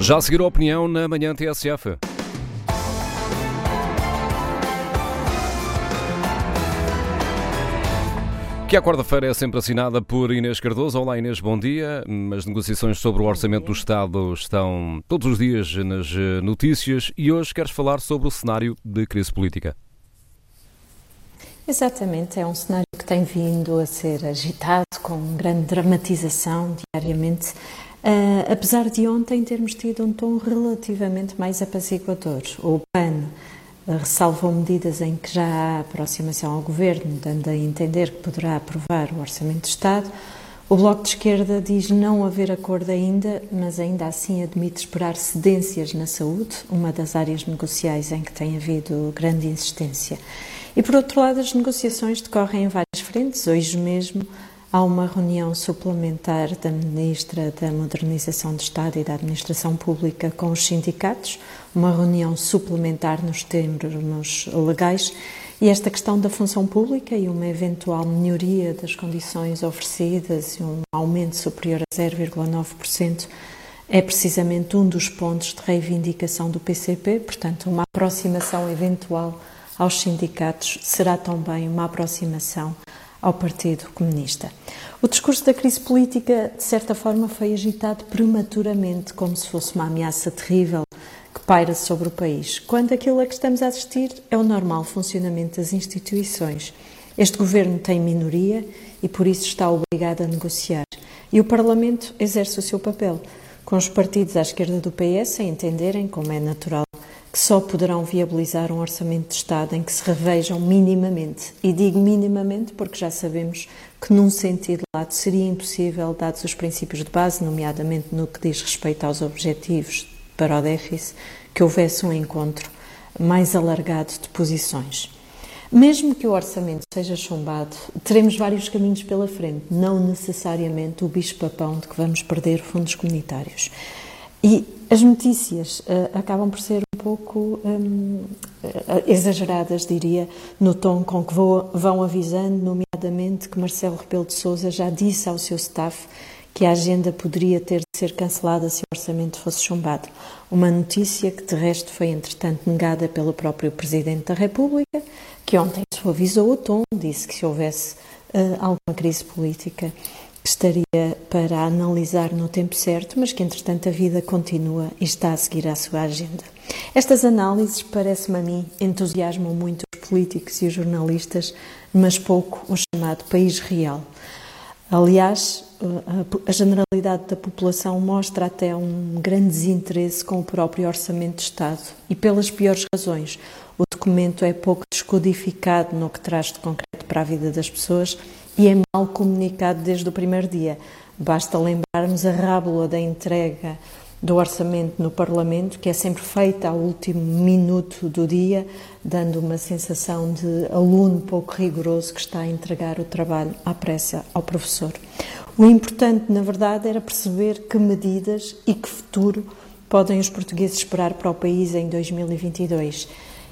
Já a seguir a opinião na manhã TSF. Que a quarta-feira é sempre assinada por Inês Cardoso. Olá Inês, bom dia. As negociações sobre o Orçamento do Estado estão todos os dias nas eh, notícias e hoje queres falar sobre o cenário de crise política. Exatamente, é um cenário que tem vindo a ser agitado, com grande dramatização diariamente, uh, apesar de ontem termos tido um tom relativamente mais apaziguador. O PAN ressalvam medidas em que já há aproximação ao governo, dando a entender que poderá aprovar o Orçamento de Estado. O Bloco de Esquerda diz não haver acordo ainda, mas ainda assim admite esperar cedências na saúde, uma das áreas negociais em que tem havido grande insistência. E por outro lado, as negociações decorrem em várias frentes. Hoje mesmo há uma reunião suplementar da Ministra da Modernização do Estado e da Administração Pública com os sindicatos, uma reunião suplementar nos termos legais, e esta questão da função pública e uma eventual melhoria das condições oferecidas e um aumento superior a 0,9% é precisamente um dos pontos de reivindicação do PCP, portanto, uma aproximação eventual aos sindicatos será também uma aproximação ao Partido Comunista. O discurso da crise política, de certa forma, foi agitado prematuramente, como se fosse uma ameaça terrível que paira sobre o país, quando aquilo a que estamos a assistir é o normal funcionamento das instituições. Este governo tem minoria e por isso está obrigado a negociar. E o Parlamento exerce o seu papel, com os partidos à esquerda do PS a entenderem, como é natural, que só poderão viabilizar um orçamento de Estado em que se revejam minimamente. E digo minimamente porque já sabemos que, num sentido lado, seria impossível, dados os princípios de base, nomeadamente no que diz respeito aos objetivos para o déficit, que houvesse um encontro mais alargado de posições. Mesmo que o orçamento seja chumbado, teremos vários caminhos pela frente, não necessariamente o bicho-papão de que vamos perder fundos comunitários. E as notícias uh, acabam por ser pouco um, eh, exageradas, diria, no tom com que vou, vão avisando, nomeadamente que Marcelo Rebelo de Sousa já disse ao seu staff que a agenda poderia ter de ser cancelada se o orçamento fosse chumbado. Uma notícia que, de resto, foi entretanto negada pelo próprio Presidente da República, que ontem suavizou o tom, disse que se houvesse uh, alguma crise política que estaria para analisar no tempo certo, mas que entretanto a vida continua e está a seguir a sua agenda. Estas análises, parece-me a mim, entusiasmam muito os políticos e os jornalistas, mas pouco o chamado país real. Aliás, a generalidade da população mostra até um grande desinteresse com o próprio Orçamento de Estado e pelas piores razões. O documento é pouco descodificado no que traz de concreto para a vida das pessoas e é mal comunicado desde o primeiro dia. Basta lembrarmos a rábula da entrega do orçamento no Parlamento, que é sempre feita ao último minuto do dia, dando uma sensação de aluno pouco rigoroso que está a entregar o trabalho à pressa ao professor. O importante, na verdade, era perceber que medidas e que futuro podem os portugueses esperar para o país em 2022.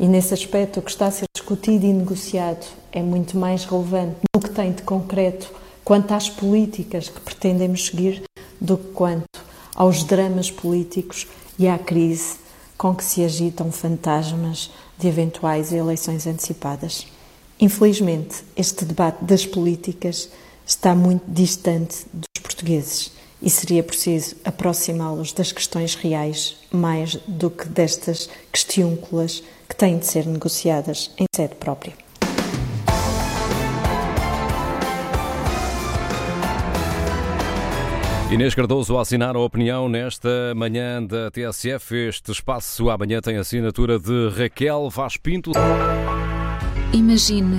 E nesse aspecto, o que está a ser discutido e negociado é muito mais relevante no que tem de concreto quanto às políticas que pretendemos seguir do que quanto aos dramas políticos e à crise com que se agitam fantasmas de eventuais eleições antecipadas. Infelizmente, este debate das políticas está muito distante dos portugueses e seria preciso aproximá-los das questões reais mais do que destas questiúnculas que têm de ser negociadas em sede própria. Inês Cardoso a assinar a opinião nesta manhã da TSF. Este espaço amanhã tem assinatura de Raquel Vaz Pinto. Imagine,